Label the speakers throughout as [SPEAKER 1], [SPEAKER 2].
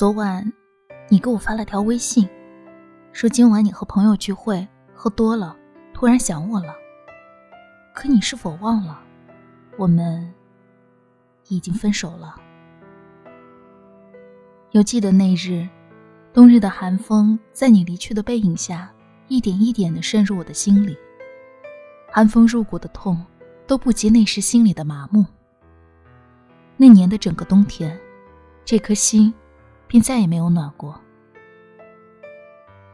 [SPEAKER 1] 昨晚，你给我发了条微信，说今晚你和朋友聚会喝多了，突然想我了。可你是否忘了，我们已经分手了？犹记得那日，冬日的寒风在你离去的背影下，一点一点的渗入我的心里。寒风入骨的痛，都不及那时心里的麻木。那年的整个冬天，这颗心。便再也没有暖过。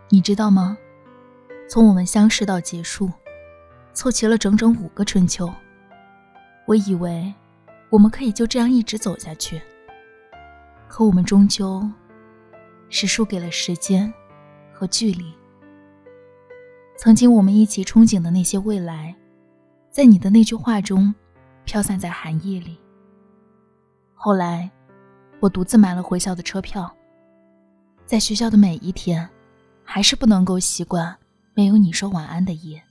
[SPEAKER 1] 你知道吗？从我们相识到结束，凑齐了整整五个春秋。我以为我们可以就这样一直走下去，可我们终究是输给了时间和距离。曾经我们一起憧憬的那些未来，在你的那句话中飘散在寒夜里。后来。我独自买了回校的车票，在学校的每一天，还是不能够习惯没有你说晚安的夜。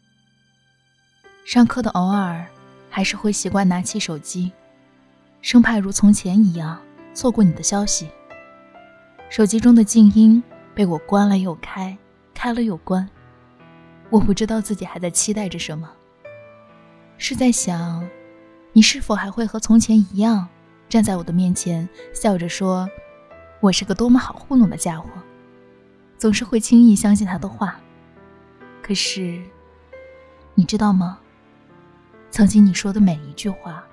[SPEAKER 1] 上课的偶尔，还是会习惯拿起手机，生怕如从前一样错过你的消息。手机中的静音被我关了又开，开了又关，我不知道自己还在期待着什么，是在想，你是否还会和从前一样？站在我的面前，笑着说：“我是个多么好糊弄的家伙，总是会轻易相信他的话。可是，你知道吗？曾经你说的每一句话，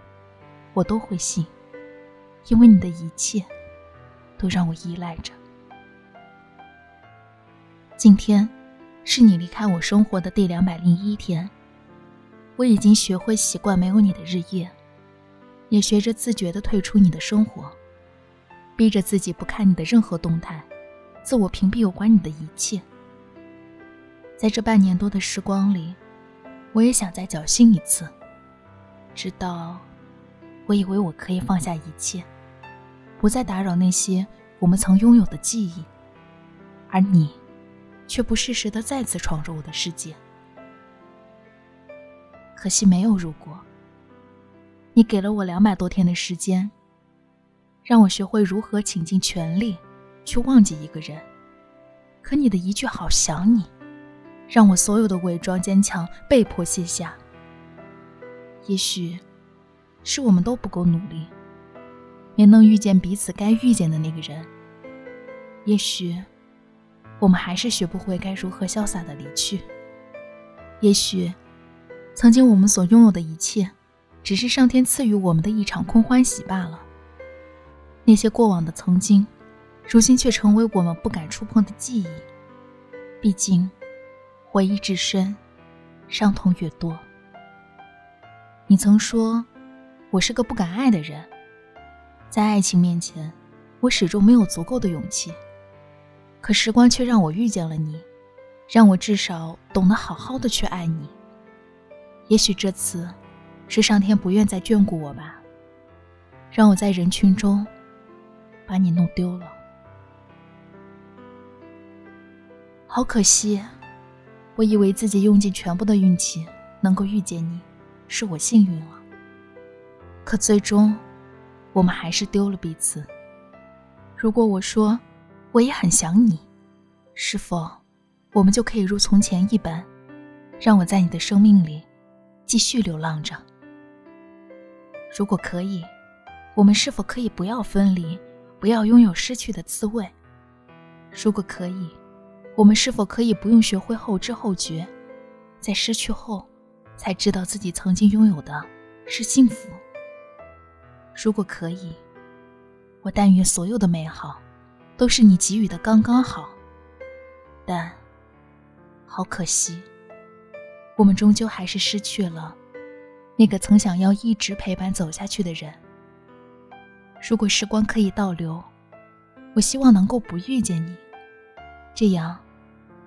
[SPEAKER 1] 我都会信，因为你的一切都让我依赖着。今天，是你离开我生活的第两百零一天，我已经学会习惯没有你的日夜。”也学着自觉地退出你的生活，逼着自己不看你的任何动态，自我屏蔽有关你的一切。在这半年多的时光里，我也想再侥幸一次，直到我以为我可以放下一切，不再打扰那些我们曾拥有的记忆，而你，却不适时地再次闯入我的世界。可惜没有如果。你给了我两百多天的时间，让我学会如何倾尽全力去忘记一个人。可你的一句“好想你”，让我所有的伪装坚强被迫卸下。也许，是我们都不够努力，没能遇见彼此该遇见的那个人。也许，我们还是学不会该如何潇洒的离去。也许，曾经我们所拥有的一切。只是上天赐予我们的一场空欢喜罢了。那些过往的曾经，如今却成为我们不敢触碰的记忆。毕竟，回忆至深，伤痛越多。你曾说，我是个不敢爱的人，在爱情面前，我始终没有足够的勇气。可时光却让我遇见了你，让我至少懂得好好的去爱你。也许这次。是上天不愿再眷顾我吧，让我在人群中把你弄丢了。好可惜，我以为自己用尽全部的运气能够遇见你，是我幸运了。可最终，我们还是丢了彼此。如果我说我也很想你，是否我们就可以如从前一般，让我在你的生命里继续流浪着？如果可以，我们是否可以不要分离，不要拥有失去的滋味？如果可以，我们是否可以不用学会后知后觉，在失去后才知道自己曾经拥有的是幸福？如果可以，我但愿所有的美好都是你给予的刚刚好。但，好可惜，我们终究还是失去了。那个曾想要一直陪伴走下去的人。如果时光可以倒流，我希望能够不遇见你，这样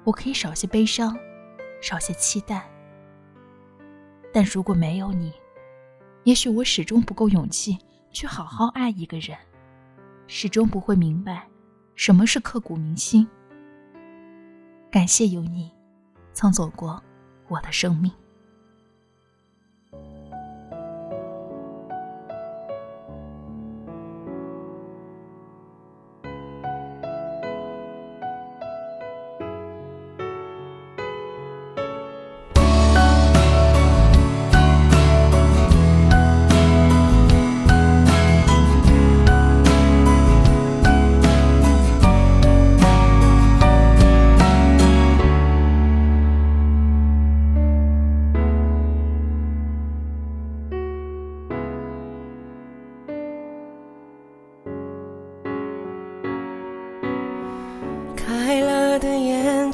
[SPEAKER 1] 我可以少些悲伤，少些期待。但如果没有你，也许我始终不够勇气去好好爱一个人，始终不会明白什么是刻骨铭心。感谢有你，曾走过我的生命。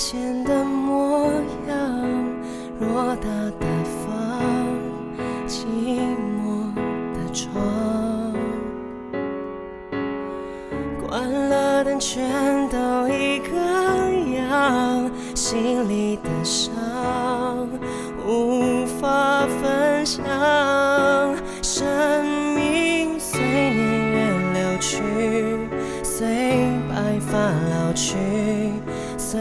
[SPEAKER 2] 前的模样，偌大的房，寂寞的床，关了灯，全都一个样，心里的伤无法分享，生命随年月流去，随白发老去。随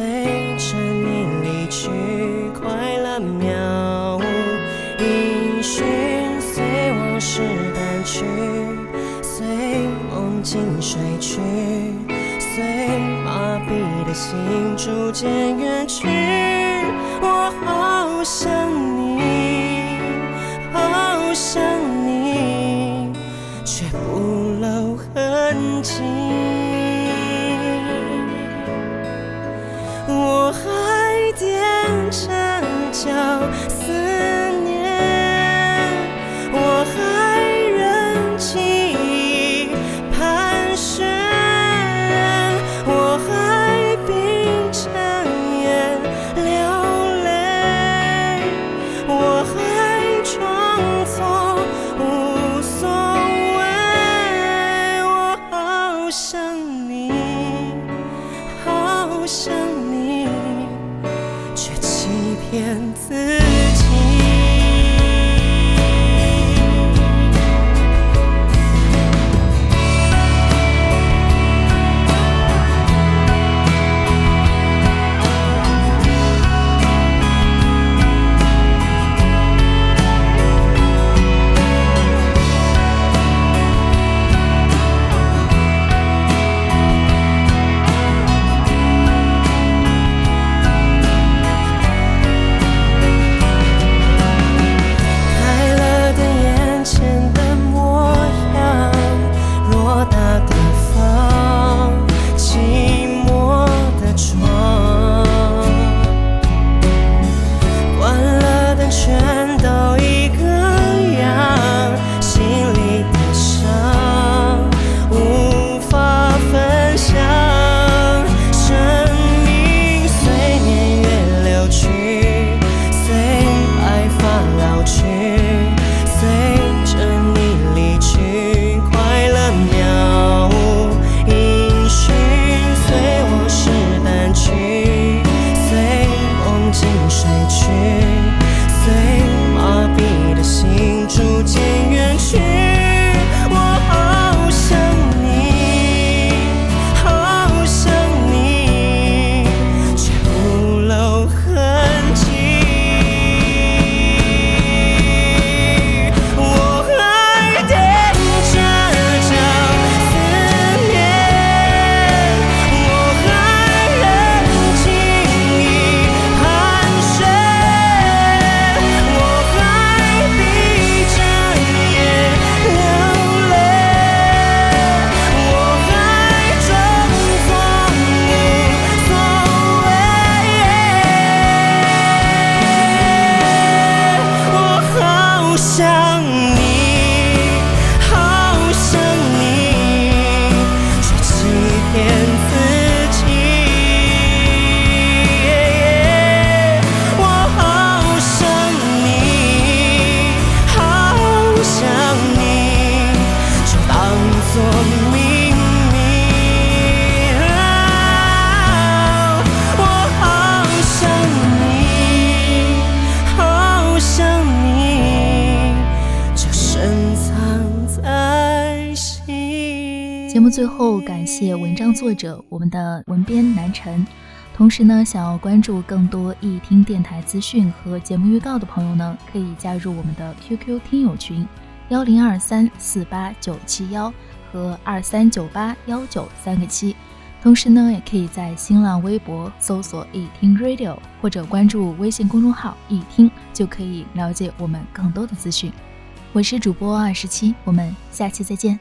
[SPEAKER 2] 睡去，随麻痹的心逐渐远去。我好想你，好想你，却不露痕迹。骗自。
[SPEAKER 1] 节目最后，感谢文章作者我们的文编南辰。同时呢，想要关注更多易听电台资讯和节目预告的朋友呢，可以加入我们的 QQ 听友群幺零二三四八九七幺和二三九八幺九三个七。同时呢，也可以在新浪微博搜索“易听 Radio” 或者关注微信公众号“易听”，就可以了解我们更多的资讯。我是主播二十七，我们下期再见。